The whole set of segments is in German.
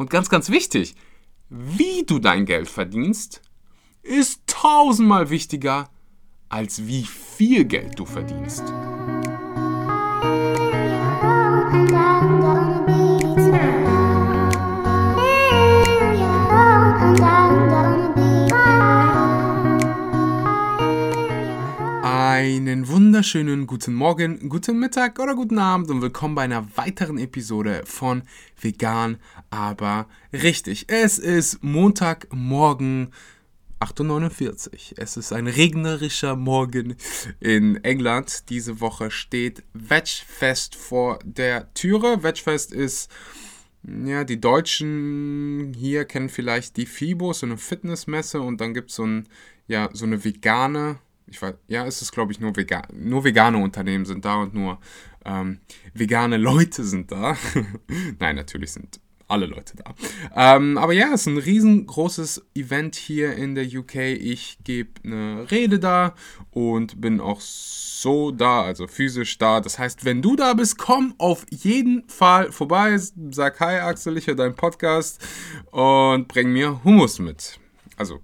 Und ganz, ganz wichtig, wie du dein Geld verdienst, ist tausendmal wichtiger, als wie viel Geld du verdienst. Einen wunderschönen guten Morgen, guten Mittag oder guten Abend und willkommen bei einer weiteren Episode von Vegan, aber richtig. Es ist Montagmorgen, 8.49 Uhr. Es ist ein regnerischer Morgen in England. Diese Woche steht Wedgefest vor der Türe. Wedgefest ist, ja, die Deutschen hier kennen vielleicht die FIBO, so eine Fitnessmesse und dann gibt es so, ein, ja, so eine vegane ich weiß, ja, ist es glaube ich nur vegan, nur vegane Unternehmen sind da und nur ähm, vegane Leute sind da. Nein, natürlich sind alle Leute da. Ähm, aber ja, es ist ein riesengroßes Event hier in der UK. Ich gebe eine Rede da und bin auch so da, also physisch da. Das heißt, wenn du da bist, komm auf jeden Fall vorbei. Sag Hi Axel, ich höre deinen Podcast und bring mir Hummus mit. Also,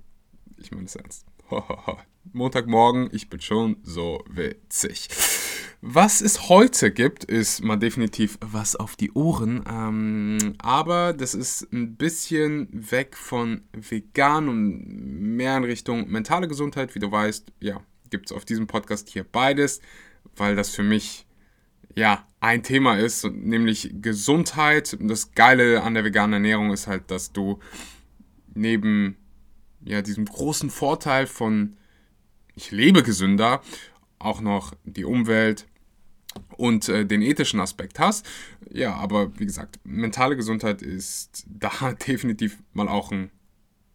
ich meine es ernst. Montagmorgen, ich bin schon so witzig. Was es heute gibt, ist mal definitiv was auf die Ohren. Ähm, aber das ist ein bisschen weg von vegan und mehr in Richtung mentale Gesundheit. Wie du weißt, ja, gibt es auf diesem Podcast hier beides, weil das für mich ja ein Thema ist, nämlich Gesundheit. Das Geile an der veganen Ernährung ist halt, dass du neben ja, diesem großen Vorteil von ich lebe gesünder, auch noch die Umwelt und äh, den ethischen Aspekt hast. Ja, aber wie gesagt, mentale Gesundheit ist da definitiv mal auch ein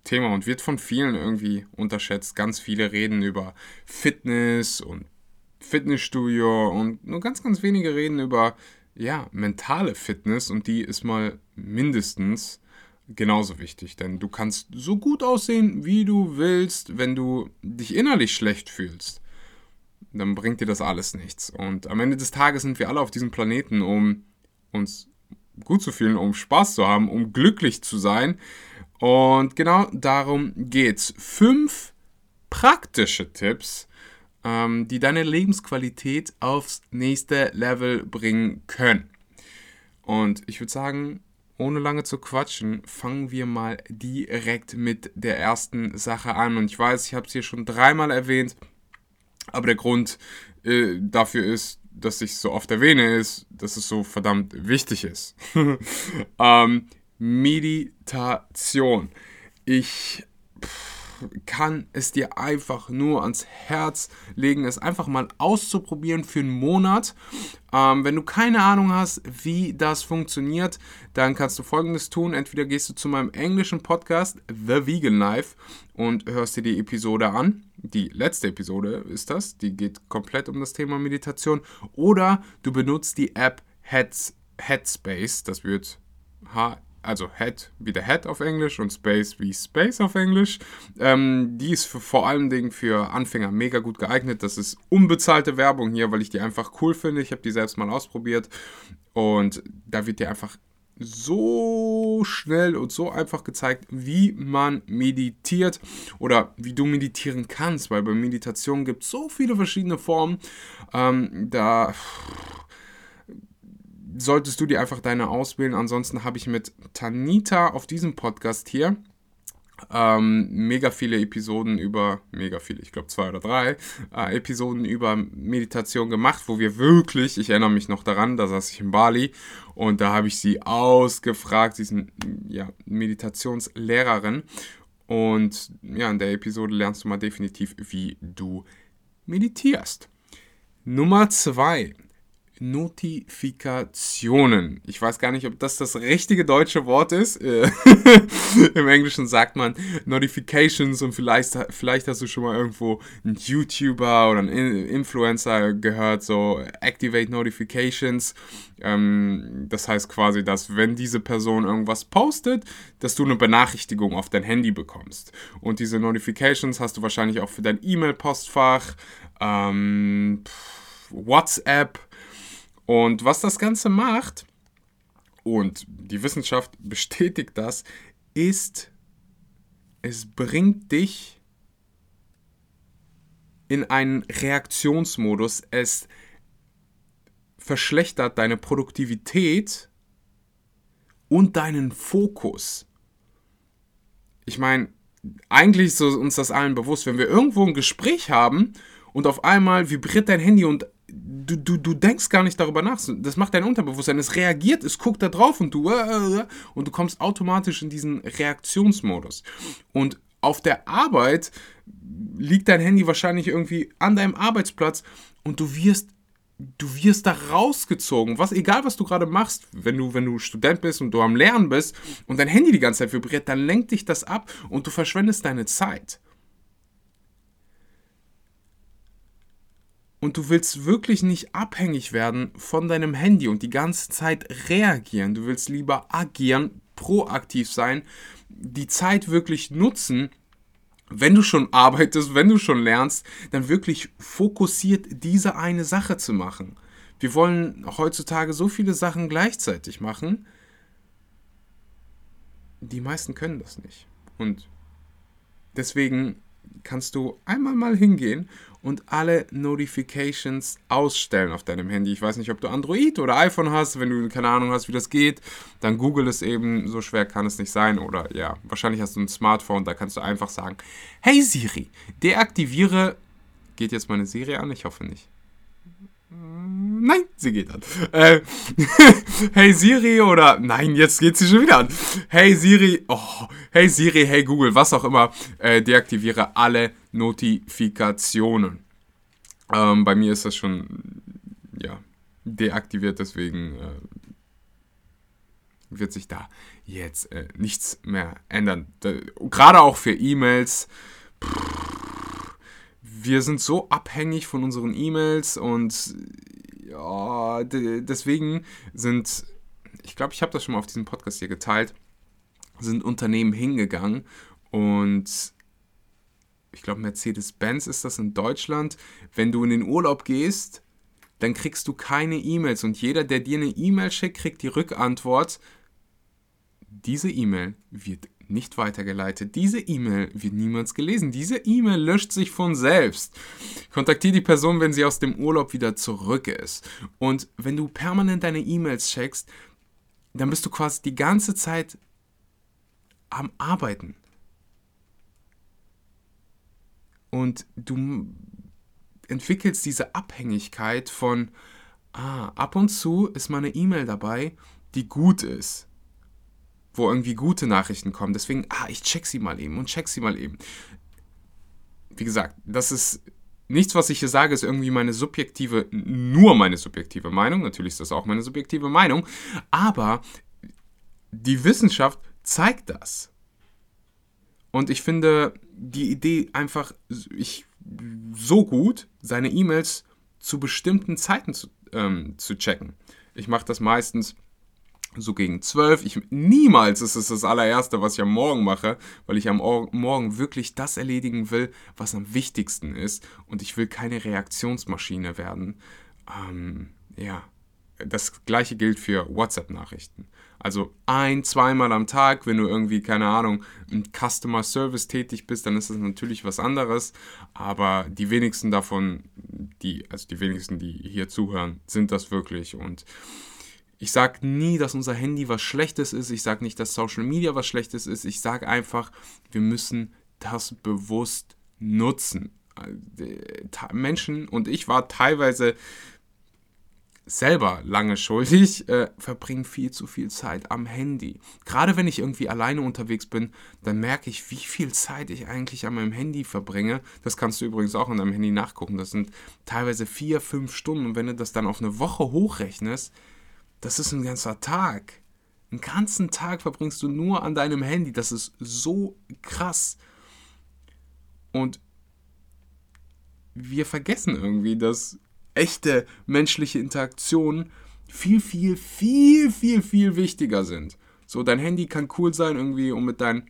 Thema und wird von vielen irgendwie unterschätzt. Ganz viele reden über Fitness und Fitnessstudio und nur ganz, ganz wenige reden über ja, mentale Fitness und die ist mal mindestens genauso wichtig, denn du kannst so gut aussehen, wie du willst, wenn du dich innerlich schlecht fühlst. Dann bringt dir das alles nichts. Und am Ende des Tages sind wir alle auf diesem Planeten, um uns gut zu fühlen, um Spaß zu haben, um glücklich zu sein. Und genau darum geht's. Fünf praktische Tipps, ähm, die deine Lebensqualität aufs nächste Level bringen können. Und ich würde sagen, ohne lange zu quatschen, fangen wir mal direkt mit der ersten Sache an. Und ich weiß, ich habe es hier schon dreimal erwähnt, aber der Grund äh, dafür ist, dass ich es so oft erwähne, ist, dass es so verdammt wichtig ist. ähm, Meditation. Ich. Pff, kann es dir einfach nur ans Herz legen, es einfach mal auszuprobieren für einen Monat. Ähm, wenn du keine Ahnung hast, wie das funktioniert, dann kannst du folgendes tun. Entweder gehst du zu meinem englischen Podcast The Vegan Life und hörst dir die Episode an. Die letzte Episode ist das, die geht komplett um das Thema Meditation. Oder du benutzt die App Heads, Headspace, das wird H also Head wie der Head auf Englisch und Space wie Space auf Englisch. Ähm, die ist für, vor allen Dingen für Anfänger mega gut geeignet. Das ist unbezahlte Werbung hier, weil ich die einfach cool finde. Ich habe die selbst mal ausprobiert und da wird dir einfach so schnell und so einfach gezeigt, wie man meditiert oder wie du meditieren kannst, weil bei Meditation gibt es so viele verschiedene Formen. Ähm, da solltest du dir einfach deine auswählen. Ansonsten habe ich mit Tanita auf diesem Podcast hier ähm, mega viele Episoden über, mega viele, ich glaube zwei oder drei, äh, Episoden über Meditation gemacht, wo wir wirklich, ich erinnere mich noch daran, da saß ich in Bali und da habe ich sie ausgefragt, sie ist eine ja, Meditationslehrerin und ja, in der Episode lernst du mal definitiv, wie du meditierst. Nummer zwei, Notifikationen. Ich weiß gar nicht, ob das das richtige deutsche Wort ist. Äh, Im Englischen sagt man Notifications und vielleicht, vielleicht hast du schon mal irgendwo einen YouTuber oder einen Influencer gehört, so Activate Notifications. Ähm, das heißt quasi, dass wenn diese Person irgendwas postet, dass du eine Benachrichtigung auf dein Handy bekommst. Und diese Notifications hast du wahrscheinlich auch für dein E-Mail-Postfach, ähm, WhatsApp, und was das Ganze macht, und die Wissenschaft bestätigt das, ist, es bringt dich in einen Reaktionsmodus. Es verschlechtert deine Produktivität und deinen Fokus. Ich meine, eigentlich ist uns das allen bewusst, wenn wir irgendwo ein Gespräch haben und auf einmal vibriert dein Handy und du, du, du denkst gar nicht darüber nach. Das macht dein Unterbewusstsein. Es reagiert, es guckt da drauf und du, äh, äh, und du kommst automatisch in diesen Reaktionsmodus. Und auf der Arbeit liegt dein Handy wahrscheinlich irgendwie an deinem Arbeitsplatz und du wirst du wirst da rausgezogen. Was egal was du gerade machst, wenn du wenn du Student bist und du am Lernen bist und dein Handy die ganze Zeit vibriert, dann lenkt dich das ab und du verschwendest deine Zeit. Und du willst wirklich nicht abhängig werden von deinem Handy und die ganze Zeit reagieren. Du willst lieber agieren, proaktiv sein, die Zeit wirklich nutzen wenn du schon arbeitest, wenn du schon lernst, dann wirklich fokussiert diese eine Sache zu machen. Wir wollen heutzutage so viele Sachen gleichzeitig machen. Die meisten können das nicht. Und deswegen kannst du einmal mal hingehen und alle Notifications ausstellen auf deinem Handy. Ich weiß nicht, ob du Android oder iPhone hast. Wenn du keine Ahnung hast, wie das geht, dann google es eben. So schwer kann es nicht sein. Oder ja, wahrscheinlich hast du ein Smartphone, da kannst du einfach sagen, hey Siri, deaktiviere... Geht jetzt meine Serie an? Ich hoffe nicht. Nein, sie geht an. Äh, hey Siri oder nein, jetzt geht sie schon wieder an. Hey Siri, oh, hey Siri, hey Google, was auch immer, äh, deaktiviere alle Notifikationen. Ähm, bei mir ist das schon ja deaktiviert, deswegen äh, wird sich da jetzt äh, nichts mehr ändern. Gerade auch für E-Mails. Wir sind so abhängig von unseren E-Mails und ja, deswegen sind, ich glaube, ich habe das schon mal auf diesem Podcast hier geteilt, sind Unternehmen hingegangen und ich glaube, Mercedes-Benz ist das in Deutschland. Wenn du in den Urlaub gehst, dann kriegst du keine E-Mails und jeder, der dir eine E-Mail schickt, kriegt die Rückantwort. Diese E-Mail wird nicht weitergeleitet. Diese E-Mail wird niemals gelesen. Diese E-Mail löscht sich von selbst. Kontaktiere die Person, wenn sie aus dem Urlaub wieder zurück ist. Und wenn du permanent deine E-Mails checkst, dann bist du quasi die ganze Zeit am Arbeiten. Und du entwickelst diese Abhängigkeit von, ah, ab und zu ist meine E-Mail dabei, die gut ist wo irgendwie gute Nachrichten kommen. Deswegen, ah, ich check sie mal eben und check sie mal eben. Wie gesagt, das ist nichts, was ich hier sage, ist irgendwie meine subjektive, nur meine subjektive Meinung. Natürlich ist das auch meine subjektive Meinung. Aber die Wissenschaft zeigt das. Und ich finde die Idee einfach ich, so gut, seine E-Mails zu bestimmten Zeiten zu, ähm, zu checken. Ich mache das meistens so gegen 12. Ich, niemals ist es das allererste, was ich am Morgen mache, weil ich am Morgen wirklich das erledigen will, was am wichtigsten ist. Und ich will keine Reaktionsmaschine werden. Ähm, ja, das gleiche gilt für WhatsApp-Nachrichten. Also ein, zweimal am Tag, wenn du irgendwie, keine Ahnung, im Customer Service tätig bist, dann ist das natürlich was anderes. Aber die wenigsten davon, die, also die wenigsten, die hier zuhören, sind das wirklich. Und ich sage nie, dass unser Handy was Schlechtes ist. Ich sage nicht, dass Social Media was Schlechtes ist. Ich sage einfach, wir müssen das bewusst nutzen. Menschen und ich war teilweise selber lange schuldig, äh, verbringen viel zu viel Zeit am Handy. Gerade wenn ich irgendwie alleine unterwegs bin, dann merke ich, wie viel Zeit ich eigentlich an meinem Handy verbringe. Das kannst du übrigens auch an deinem Handy nachgucken. Das sind teilweise vier, fünf Stunden. Und wenn du das dann auf eine Woche hochrechnest, das ist ein ganzer Tag. Einen ganzen Tag verbringst du nur an deinem Handy. Das ist so krass. Und wir vergessen irgendwie, dass echte menschliche Interaktionen viel, viel, viel, viel, viel wichtiger sind. So, dein Handy kann cool sein, irgendwie, um mit deinen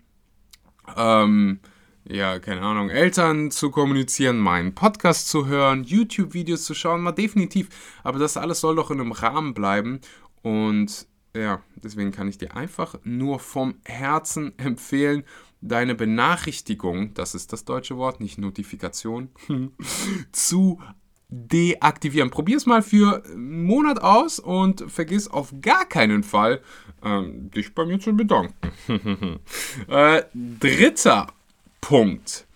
ähm, ja, keine Ahnung, Eltern zu kommunizieren, meinen Podcast zu hören, YouTube-Videos zu schauen, mal definitiv. Aber das alles soll doch in einem Rahmen bleiben. Und ja, deswegen kann ich dir einfach nur vom Herzen empfehlen, deine Benachrichtigung, das ist das deutsche Wort, nicht Notifikation, zu deaktivieren. Probier es mal für einen Monat aus und vergiss auf gar keinen Fall, ähm, dich bei mir zu bedanken. äh, dritter Punkt.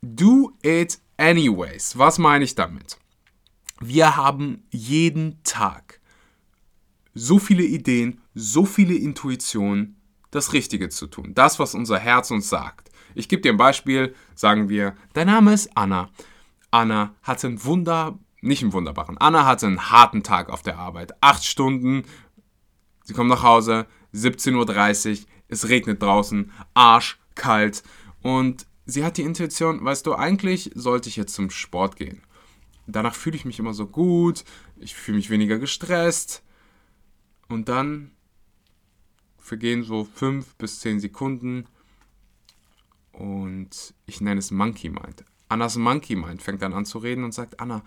Do it anyways. Was meine ich damit? Wir haben jeden Tag so viele Ideen, so viele Intuitionen, das Richtige zu tun. Das, was unser Herz uns sagt. Ich gebe dir ein Beispiel. Sagen wir, dein Name ist Anna. Anna hatte einen Wunder, nicht einen wunderbaren, Anna hatte einen harten Tag auf der Arbeit. Acht Stunden, sie kommt nach Hause, 17.30 Uhr, es regnet draußen, arschkalt und sie hat die Intuition, weißt du, eigentlich sollte ich jetzt zum Sport gehen. Danach fühle ich mich immer so gut, ich fühle mich weniger gestresst und dann vergehen so fünf bis zehn Sekunden und ich nenne es Monkey Mind. Annas Monkey Mind fängt dann an zu reden und sagt, Anna,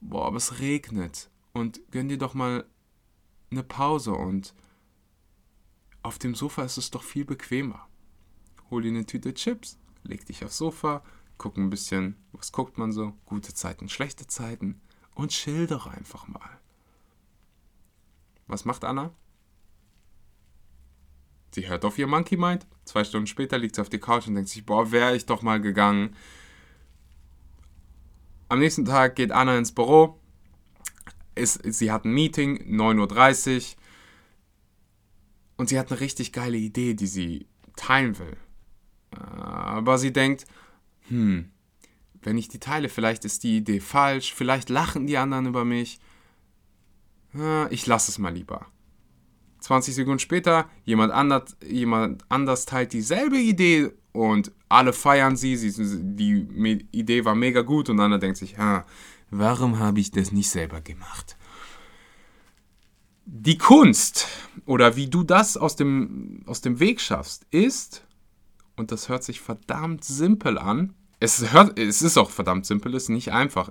boah, aber es regnet und gönn dir doch mal eine Pause und auf dem Sofa ist es doch viel bequemer. Hol dir eine Tüte Chips, leg dich aufs Sofa, guck ein bisschen, was guckt man so, gute Zeiten, schlechte Zeiten und chill einfach mal. Was macht Anna? Sie hört auf ihr Monkey Mind. Zwei Stunden später liegt sie auf die Couch und denkt sich, boah, wäre ich doch mal gegangen. Am nächsten Tag geht Anna ins Büro. Ist, sie hat ein Meeting, 9.30 Uhr. Und sie hat eine richtig geile Idee, die sie teilen will. Aber sie denkt, hm, wenn ich die teile, vielleicht ist die Idee falsch, vielleicht lachen die anderen über mich. Ich lasse es mal lieber. 20 Sekunden später, jemand anders, jemand anders teilt dieselbe Idee und alle feiern sie, sie die Idee war mega gut und einer denkt sich, warum habe ich das nicht selber gemacht? Die Kunst oder wie du das aus dem, aus dem Weg schaffst, ist, und das hört sich verdammt simpel an, es, hört, es ist auch verdammt simpel, es ist nicht einfach.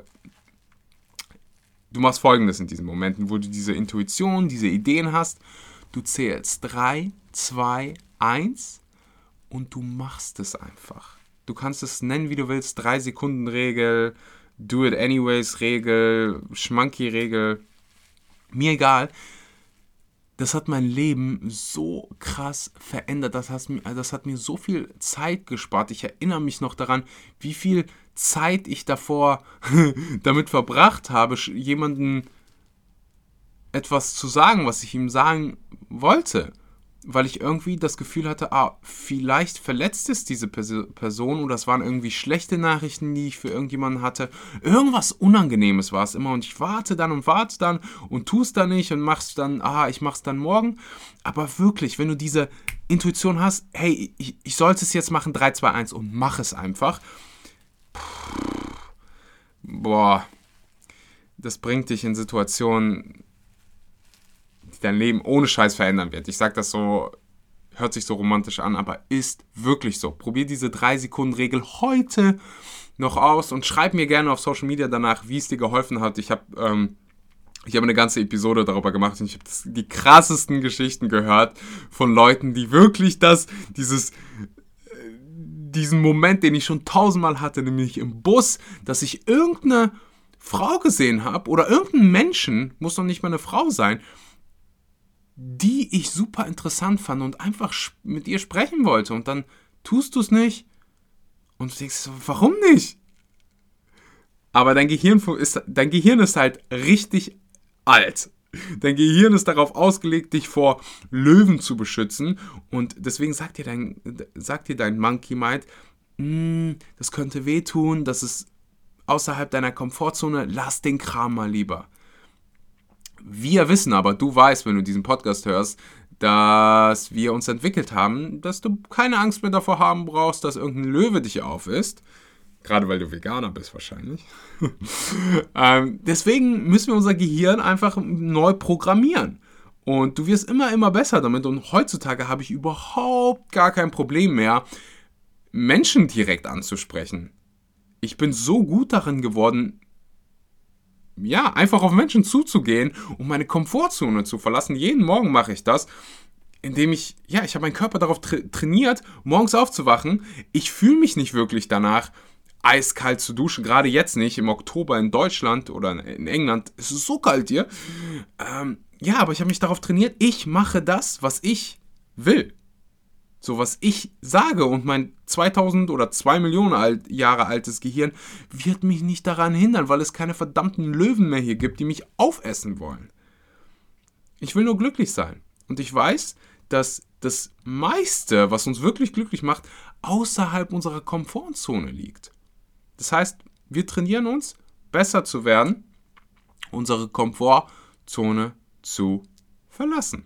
Du machst folgendes in diesen Momenten, wo du diese Intuition, diese Ideen hast Du zählst 3, 2, 1 und du machst es einfach. Du kannst es nennen, wie du willst. 3 Sekunden Regel, Do it anyways Regel, Schmanky Regel. Mir egal. Das hat mein Leben so krass verändert. Das hat, mir, das hat mir so viel Zeit gespart. Ich erinnere mich noch daran, wie viel Zeit ich davor damit verbracht habe, jemanden etwas zu sagen, was ich ihm sagen wollte. Weil ich irgendwie das Gefühl hatte, ah, vielleicht verletzt es diese Person oder es waren irgendwie schlechte Nachrichten, die ich für irgendjemanden hatte. Irgendwas Unangenehmes war es immer und ich warte dann und warte dann und tue es dann nicht und mach's dann, ah, ich mach's dann morgen. Aber wirklich, wenn du diese Intuition hast, hey, ich, ich sollte es jetzt machen, 3, 2, 1 und mach es einfach. Boah, das bringt dich in Situationen, dein Leben ohne Scheiß verändern wird. Ich sage das so, hört sich so romantisch an, aber ist wirklich so. Probier diese 3-Sekunden-Regel heute noch aus und schreib mir gerne auf Social Media danach, wie es dir geholfen hat. Ich habe ähm, ich eine ganze Episode darüber gemacht und ich habe die krassesten Geschichten gehört von Leuten, die wirklich das, dieses, diesen Moment, den ich schon tausendmal hatte, nämlich im Bus, dass ich irgendeine Frau gesehen habe oder irgendeinen Menschen, muss doch nicht mal eine Frau sein, die ich super interessant fand und einfach mit ihr sprechen wollte. Und dann tust du es nicht. Und du denkst, warum nicht? Aber dein Gehirn ist, dein Gehirn ist halt richtig alt. Dein Gehirn ist darauf ausgelegt, dich vor Löwen zu beschützen. Und deswegen sagt dir dein, sagt dir dein Monkey Mind, hm, das könnte wehtun, das ist außerhalb deiner Komfortzone, lass den Kram mal lieber. Wir wissen aber, du weißt, wenn du diesen Podcast hörst, dass wir uns entwickelt haben, dass du keine Angst mehr davor haben brauchst, dass irgendein Löwe dich aufisst. Gerade weil du Veganer bist wahrscheinlich. ähm, deswegen müssen wir unser Gehirn einfach neu programmieren. Und du wirst immer, immer besser damit. Und heutzutage habe ich überhaupt gar kein Problem mehr, Menschen direkt anzusprechen. Ich bin so gut darin geworden, ja, einfach auf Menschen zuzugehen und meine Komfortzone zu verlassen. Jeden Morgen mache ich das, indem ich, ja, ich habe meinen Körper darauf tra trainiert, morgens aufzuwachen. Ich fühle mich nicht wirklich danach, eiskalt zu duschen. Gerade jetzt nicht, im Oktober in Deutschland oder in England. Es ist so kalt hier. Ähm, ja, aber ich habe mich darauf trainiert, ich mache das, was ich will. So was ich sage und mein 2000 oder 2 Millionen alt, Jahre altes Gehirn wird mich nicht daran hindern, weil es keine verdammten Löwen mehr hier gibt, die mich aufessen wollen. Ich will nur glücklich sein. Und ich weiß, dass das meiste, was uns wirklich glücklich macht, außerhalb unserer Komfortzone liegt. Das heißt, wir trainieren uns, besser zu werden, unsere Komfortzone zu verlassen.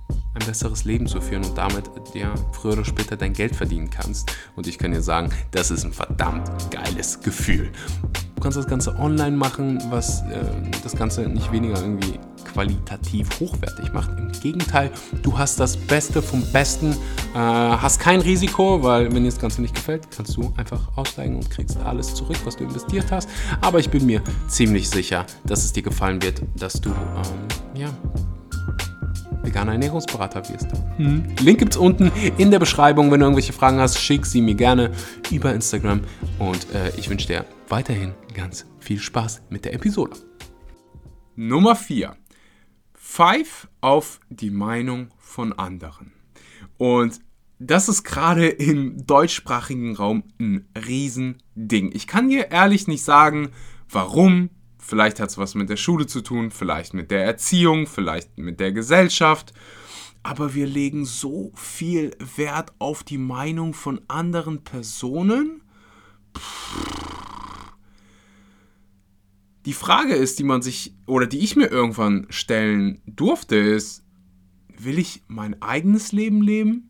ein besseres Leben zu führen und damit ja, früher oder später dein Geld verdienen kannst. Und ich kann dir sagen, das ist ein verdammt geiles Gefühl. Du kannst das Ganze online machen, was äh, das Ganze nicht weniger irgendwie qualitativ hochwertig macht. Im Gegenteil, du hast das Beste vom Besten, äh, hast kein Risiko, weil wenn dir das Ganze nicht gefällt, kannst du einfach aussteigen und kriegst alles zurück, was du investiert hast. Aber ich bin mir ziemlich sicher, dass es dir gefallen wird, dass du ähm, ja veganer Ernährungsberater wirst. Hm. Link gibt's unten in der Beschreibung. Wenn du irgendwelche Fragen hast, schick sie mir gerne über Instagram. Und äh, ich wünsche dir weiterhin ganz viel Spaß mit der Episode. Nummer 4. Pfeif auf die Meinung von anderen. Und das ist gerade im deutschsprachigen Raum ein Riesending. Ich kann dir ehrlich nicht sagen, warum, Vielleicht hat es was mit der Schule zu tun, vielleicht mit der Erziehung, vielleicht mit der Gesellschaft. Aber wir legen so viel Wert auf die Meinung von anderen Personen. Die Frage ist, die man sich oder die ich mir irgendwann stellen durfte, ist, will ich mein eigenes Leben leben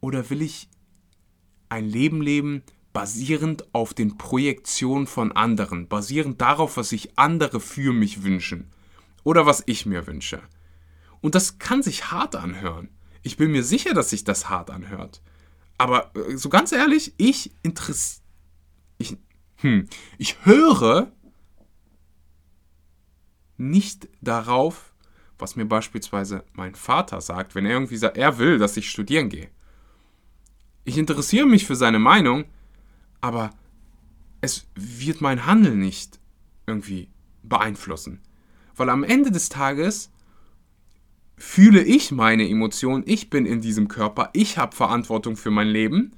oder will ich ein Leben leben, basierend auf den Projektionen von anderen, basierend darauf, was sich andere für mich wünschen oder was ich mir wünsche. Und das kann sich hart anhören. Ich bin mir sicher, dass sich das hart anhört. Aber äh, so ganz ehrlich, ich interessiere. Ich, hm, ich höre nicht darauf, was mir beispielsweise mein Vater sagt, wenn er irgendwie sagt, er will, dass ich studieren gehe. Ich interessiere mich für seine Meinung, aber es wird mein Handeln nicht irgendwie beeinflussen. Weil am Ende des Tages fühle ich meine Emotionen, ich bin in diesem Körper, ich habe Verantwortung für mein Leben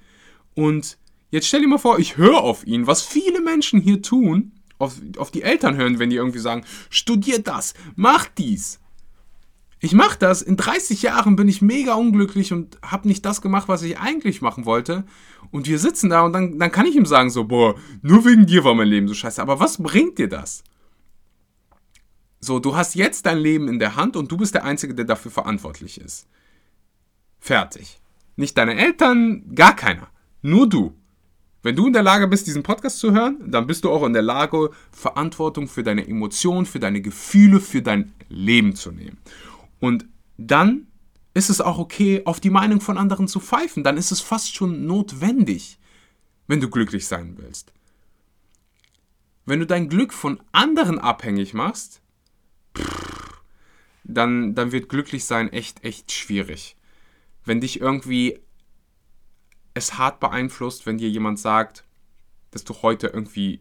und jetzt stell dir mal vor, ich höre auf ihn, was viele Menschen hier tun, auf, auf die Eltern hören, wenn die irgendwie sagen, studiert das, mach dies. Ich mache das, in 30 Jahren bin ich mega unglücklich und habe nicht das gemacht, was ich eigentlich machen wollte. Und wir sitzen da und dann, dann kann ich ihm sagen, so, boah, nur wegen dir war mein Leben so scheiße. Aber was bringt dir das? So, du hast jetzt dein Leben in der Hand und du bist der Einzige, der dafür verantwortlich ist. Fertig. Nicht deine Eltern, gar keiner. Nur du. Wenn du in der Lage bist, diesen Podcast zu hören, dann bist du auch in der Lage, Verantwortung für deine Emotionen, für deine Gefühle, für dein Leben zu nehmen. Und dann ist es auch okay, auf die Meinung von anderen zu pfeifen. Dann ist es fast schon notwendig, wenn du glücklich sein willst. Wenn du dein Glück von anderen abhängig machst, dann, dann wird glücklich sein echt, echt schwierig. Wenn dich irgendwie es hart beeinflusst, wenn dir jemand sagt, dass du heute irgendwie,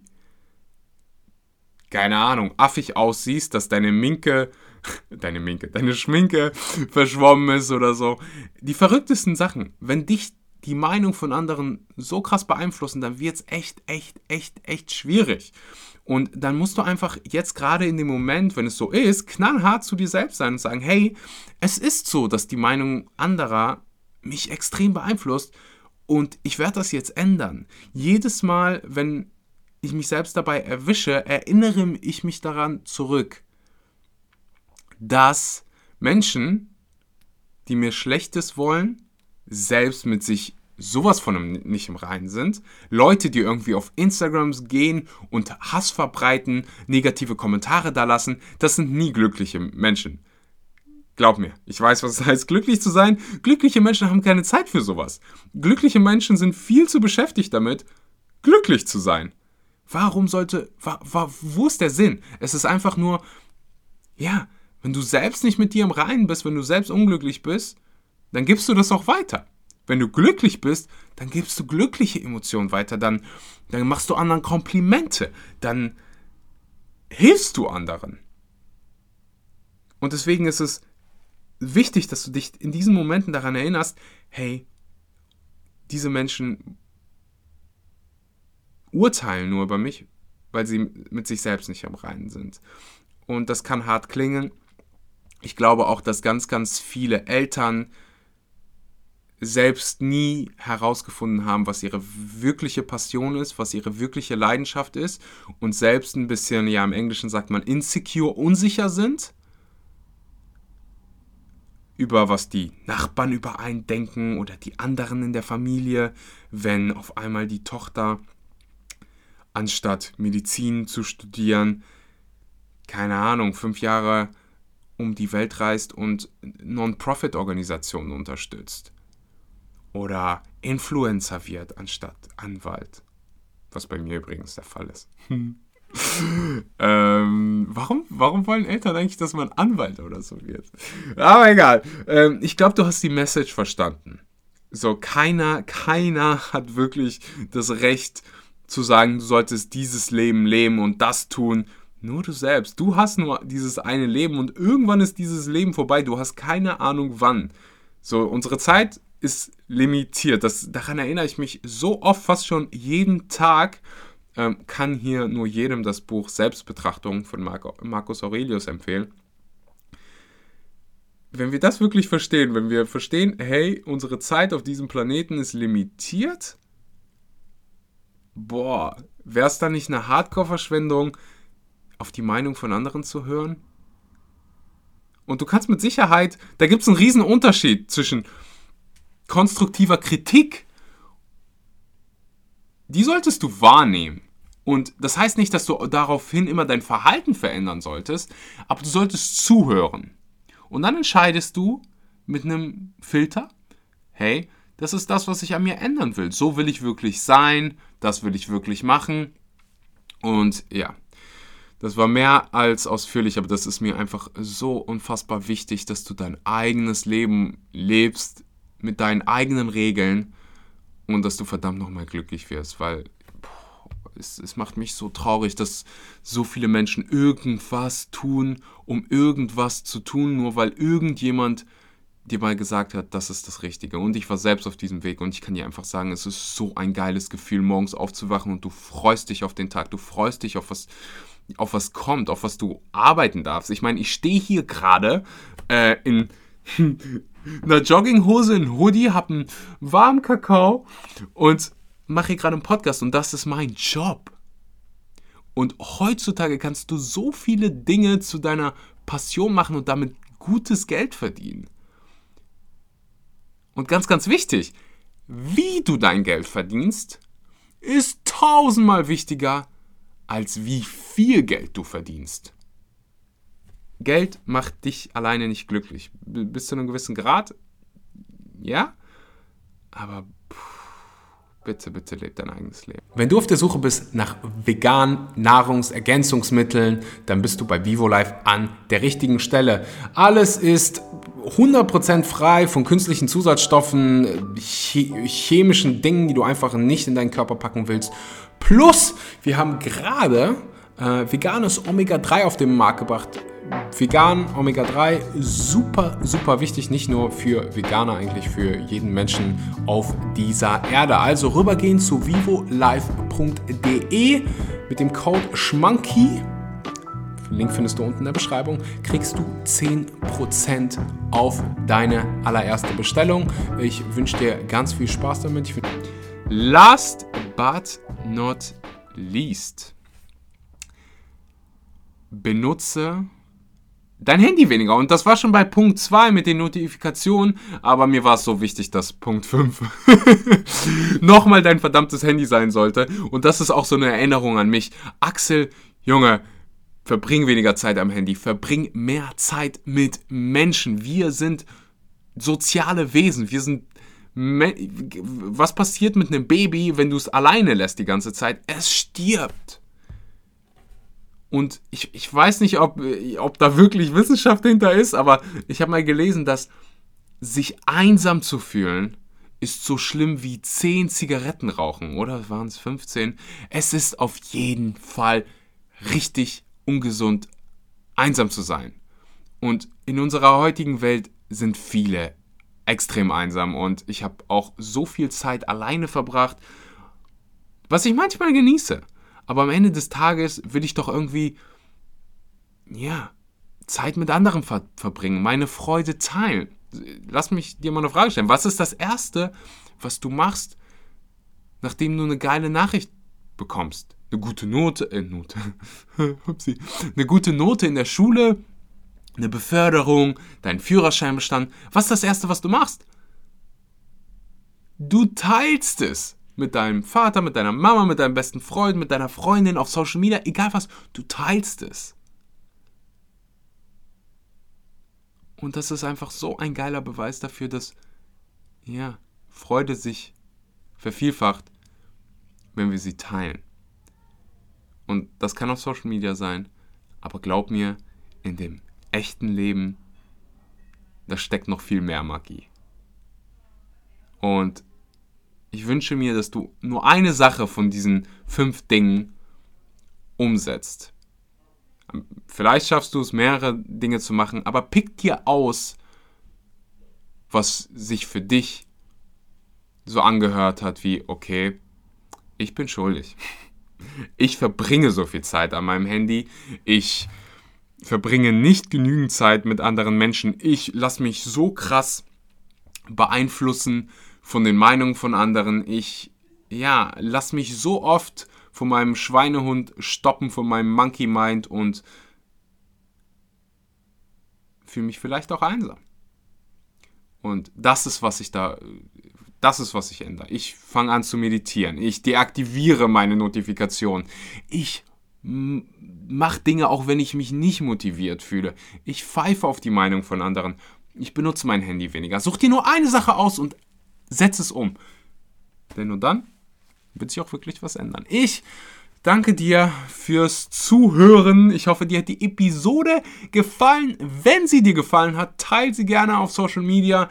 keine Ahnung, affig aussiehst, dass deine Minke deine Minke, deine Schminke verschwommen ist oder so. Die verrücktesten Sachen. Wenn dich die Meinung von anderen so krass beeinflussen, dann wird es echt, echt, echt, echt schwierig. Und dann musst du einfach jetzt gerade in dem Moment, wenn es so ist, knallhart zu dir selbst sein und sagen, hey, es ist so, dass die Meinung anderer mich extrem beeinflusst und ich werde das jetzt ändern. Jedes Mal, wenn ich mich selbst dabei erwische, erinnere ich mich daran zurück, dass Menschen, die mir Schlechtes wollen, selbst mit sich sowas von nicht im Reinen sind. Leute, die irgendwie auf Instagrams gehen und Hass verbreiten, negative Kommentare da lassen, das sind nie glückliche Menschen. Glaub mir, ich weiß, was es heißt, glücklich zu sein. Glückliche Menschen haben keine Zeit für sowas. Glückliche Menschen sind viel zu beschäftigt damit, glücklich zu sein. Warum sollte, wa, wa, wo ist der Sinn? Es ist einfach nur, ja, wenn du selbst nicht mit dir im Reinen bist, wenn du selbst unglücklich bist, dann gibst du das auch weiter. Wenn du glücklich bist, dann gibst du glückliche Emotionen weiter, dann, dann machst du anderen Komplimente, dann hilfst du anderen. Und deswegen ist es wichtig, dass du dich in diesen Momenten daran erinnerst, hey, diese Menschen urteilen nur über mich, weil sie mit sich selbst nicht am Reinen sind. Und das kann hart klingen. Ich glaube auch, dass ganz, ganz viele Eltern selbst nie herausgefunden haben, was ihre wirkliche Passion ist, was ihre wirkliche Leidenschaft ist und selbst ein bisschen, ja im Englischen sagt man, insecure, unsicher sind über was die Nachbarn über einen denken oder die anderen in der Familie, wenn auf einmal die Tochter anstatt Medizin zu studieren, keine Ahnung, fünf Jahre um die Welt reist und Non-Profit-Organisationen unterstützt oder Influencer wird anstatt Anwalt. Was bei mir übrigens der Fall ist. ähm, warum, warum wollen Eltern eigentlich, dass man Anwalt oder so wird? Aber egal. Ähm, ich glaube, du hast die Message verstanden. So, keiner, keiner hat wirklich das Recht zu sagen, du solltest dieses Leben leben und das tun. Nur du selbst. Du hast nur dieses eine Leben und irgendwann ist dieses Leben vorbei. Du hast keine Ahnung wann. So, unsere Zeit ist limitiert. Das, daran erinnere ich mich so oft, fast schon jeden Tag. Ähm, kann hier nur jedem das Buch Selbstbetrachtung von Marco, Marcus Aurelius empfehlen. Wenn wir das wirklich verstehen, wenn wir verstehen, hey, unsere Zeit auf diesem Planeten ist limitiert, boah, wäre es dann nicht eine Hardcore-Verschwendung, auf die Meinung von anderen zu hören? Und du kannst mit Sicherheit, da gibt es einen riesen Unterschied zwischen konstruktiver Kritik, die solltest du wahrnehmen. Und das heißt nicht, dass du daraufhin immer dein Verhalten verändern solltest, aber du solltest zuhören. Und dann entscheidest du mit einem Filter, hey, das ist das, was ich an mir ändern will. So will ich wirklich sein, das will ich wirklich machen. Und ja, das war mehr als ausführlich, aber das ist mir einfach so unfassbar wichtig, dass du dein eigenes Leben lebst, mit deinen eigenen Regeln und dass du verdammt nochmal glücklich wirst, weil es, es macht mich so traurig, dass so viele Menschen irgendwas tun, um irgendwas zu tun, nur weil irgendjemand dir mal gesagt hat, das ist das Richtige. Und ich war selbst auf diesem Weg und ich kann dir einfach sagen, es ist so ein geiles Gefühl, morgens aufzuwachen und du freust dich auf den Tag, du freust dich auf was, auf was kommt, auf was du arbeiten darfst. Ich meine, ich stehe hier gerade äh, in einer Jogginghose, ein Hoodie, hab einen warmen Kakao und mache hier gerade einen Podcast und das ist mein Job. Und heutzutage kannst du so viele Dinge zu deiner Passion machen und damit gutes Geld verdienen. Und ganz, ganz wichtig, wie du dein Geld verdienst, ist tausendmal wichtiger, als wie viel Geld du verdienst. Geld macht dich alleine nicht glücklich. Bis zu einem gewissen Grad, ja, aber bitte, bitte lebe dein eigenes Leben. Wenn du auf der Suche bist nach veganen Nahrungsergänzungsmitteln, dann bist du bei VivoLife an der richtigen Stelle. Alles ist 100% frei von künstlichen Zusatzstoffen, chemischen Dingen, die du einfach nicht in deinen Körper packen willst. Plus, wir haben gerade äh, veganes Omega-3 auf den Markt gebracht vegan, Omega-3, super, super wichtig, nicht nur für Veganer, eigentlich für jeden Menschen auf dieser Erde. Also rübergehen zu vivolife.de mit dem Code SCHMANKY. Link findest du unten in der Beschreibung. Kriegst du 10% auf deine allererste Bestellung. Ich wünsche dir ganz viel Spaß damit. Last but not liest, benutze dein Handy weniger. Und das war schon bei Punkt 2 mit den Notifikationen, aber mir war es so wichtig, dass Punkt 5 nochmal dein verdammtes Handy sein sollte. Und das ist auch so eine Erinnerung an mich. Axel, Junge, verbring weniger Zeit am Handy, verbring mehr Zeit mit Menschen. Wir sind soziale Wesen, wir sind was passiert mit einem Baby, wenn du es alleine lässt die ganze Zeit? Es stirbt. Und ich, ich weiß nicht, ob, ob da wirklich Wissenschaft hinter ist, aber ich habe mal gelesen, dass sich einsam zu fühlen ist so schlimm wie 10 Zigaretten rauchen, oder waren es 15? Es ist auf jeden Fall richtig ungesund, einsam zu sein. Und in unserer heutigen Welt sind viele extrem einsam und ich habe auch so viel Zeit alleine verbracht, was ich manchmal genieße. Aber am Ende des Tages will ich doch irgendwie, ja, Zeit mit anderen ver verbringen, meine Freude teilen. Lass mich dir mal eine Frage stellen. Was ist das Erste, was du machst, nachdem du eine geile Nachricht bekommst? Eine gute Note, äh, Note, eine gute Note in der Schule, eine Beförderung, deinen Führerschein bestand. Was ist das Erste, was du machst? Du teilst es mit deinem Vater, mit deiner Mama, mit deinem besten Freund, mit deiner Freundin auf Social Media, egal was, du teilst es. Und das ist einfach so ein geiler Beweis dafür, dass ja, Freude sich vervielfacht, wenn wir sie teilen. Und das kann auf Social Media sein, aber glaub mir, in dem echten Leben, da steckt noch viel mehr Magie. Und ich wünsche mir, dass du nur eine Sache von diesen fünf Dingen umsetzt. Vielleicht schaffst du es, mehrere Dinge zu machen, aber pick dir aus, was sich für dich so angehört hat wie, okay, ich bin schuldig. Ich verbringe so viel Zeit an meinem Handy. Ich verbringe nicht genügend Zeit mit anderen Menschen. Ich lasse mich so krass beeinflussen von den Meinungen von anderen. Ich, ja, lasse mich so oft von meinem Schweinehund stoppen, von meinem Monkey Mind und fühle mich vielleicht auch einsam. Und das ist, was ich da, das ist, was ich ändere. Ich fange an zu meditieren. Ich deaktiviere meine Notifikation. Ich mach Dinge, auch wenn ich mich nicht motiviert fühle. Ich pfeife auf die Meinung von anderen. Ich benutze mein Handy weniger. Such dir nur eine Sache aus und setz es um. Denn nur dann wird sich auch wirklich was ändern. Ich danke dir fürs Zuhören. Ich hoffe, dir hat die Episode gefallen. Wenn sie dir gefallen hat, teile sie gerne auf Social Media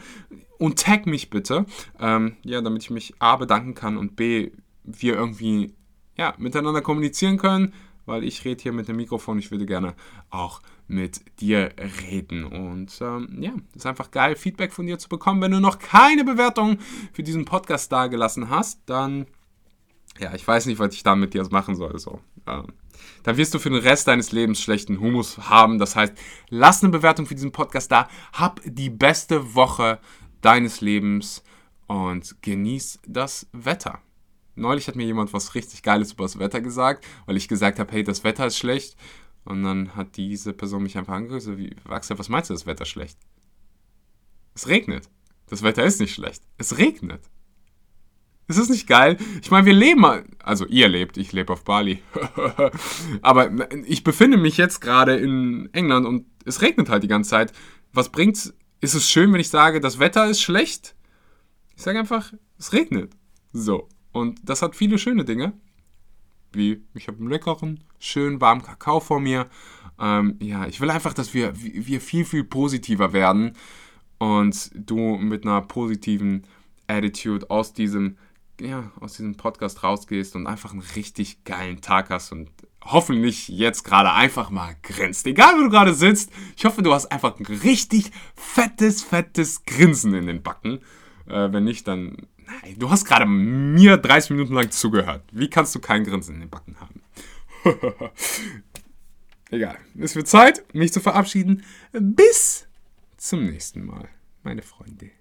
und tag mich bitte. Ähm, ja, damit ich mich A bedanken kann und B wir irgendwie ja, miteinander kommunizieren können weil ich rede hier mit dem Mikrofon. Ich würde gerne auch mit dir reden. Und ähm, ja, es ist einfach geil, Feedback von dir zu bekommen. Wenn du noch keine Bewertung für diesen Podcast dagelassen hast, dann, ja, ich weiß nicht, was ich da mit dir machen soll. So, ähm, dann wirst du für den Rest deines Lebens schlechten Humus haben. Das heißt, lass eine Bewertung für diesen Podcast da. Hab die beste Woche deines Lebens und genieß das Wetter. Neulich hat mir jemand was richtig Geiles über das Wetter gesagt, weil ich gesagt habe, hey, das Wetter ist schlecht. Und dann hat diese Person mich einfach angeguckt, so wie, Axel, was meinst du, das Wetter ist schlecht? Es regnet. Das Wetter ist nicht schlecht. Es regnet. Ist das nicht geil? Ich meine, wir leben, also ihr lebt, ich lebe auf Bali. Aber ich befinde mich jetzt gerade in England und es regnet halt die ganze Zeit. Was bringt's? Ist es schön, wenn ich sage, das Wetter ist schlecht? Ich sage einfach, es regnet. So. Und das hat viele schöne Dinge. Wie, ich habe einen leckeren, schönen, warmen Kakao vor mir. Ähm, ja, ich will einfach, dass wir, wir viel, viel positiver werden. Und du mit einer positiven Attitude aus diesem, ja, aus diesem Podcast rausgehst und einfach einen richtig geilen Tag hast und hoffentlich jetzt gerade einfach mal grinst. Egal, wo du gerade sitzt. Ich hoffe, du hast einfach ein richtig fettes, fettes Grinsen in den Backen. Äh, wenn nicht, dann du hast gerade mir 30 Minuten lang zugehört. Wie kannst du kein Grinsen in den Backen haben? Egal. Es wird Zeit, mich zu verabschieden. Bis zum nächsten Mal, meine Freunde.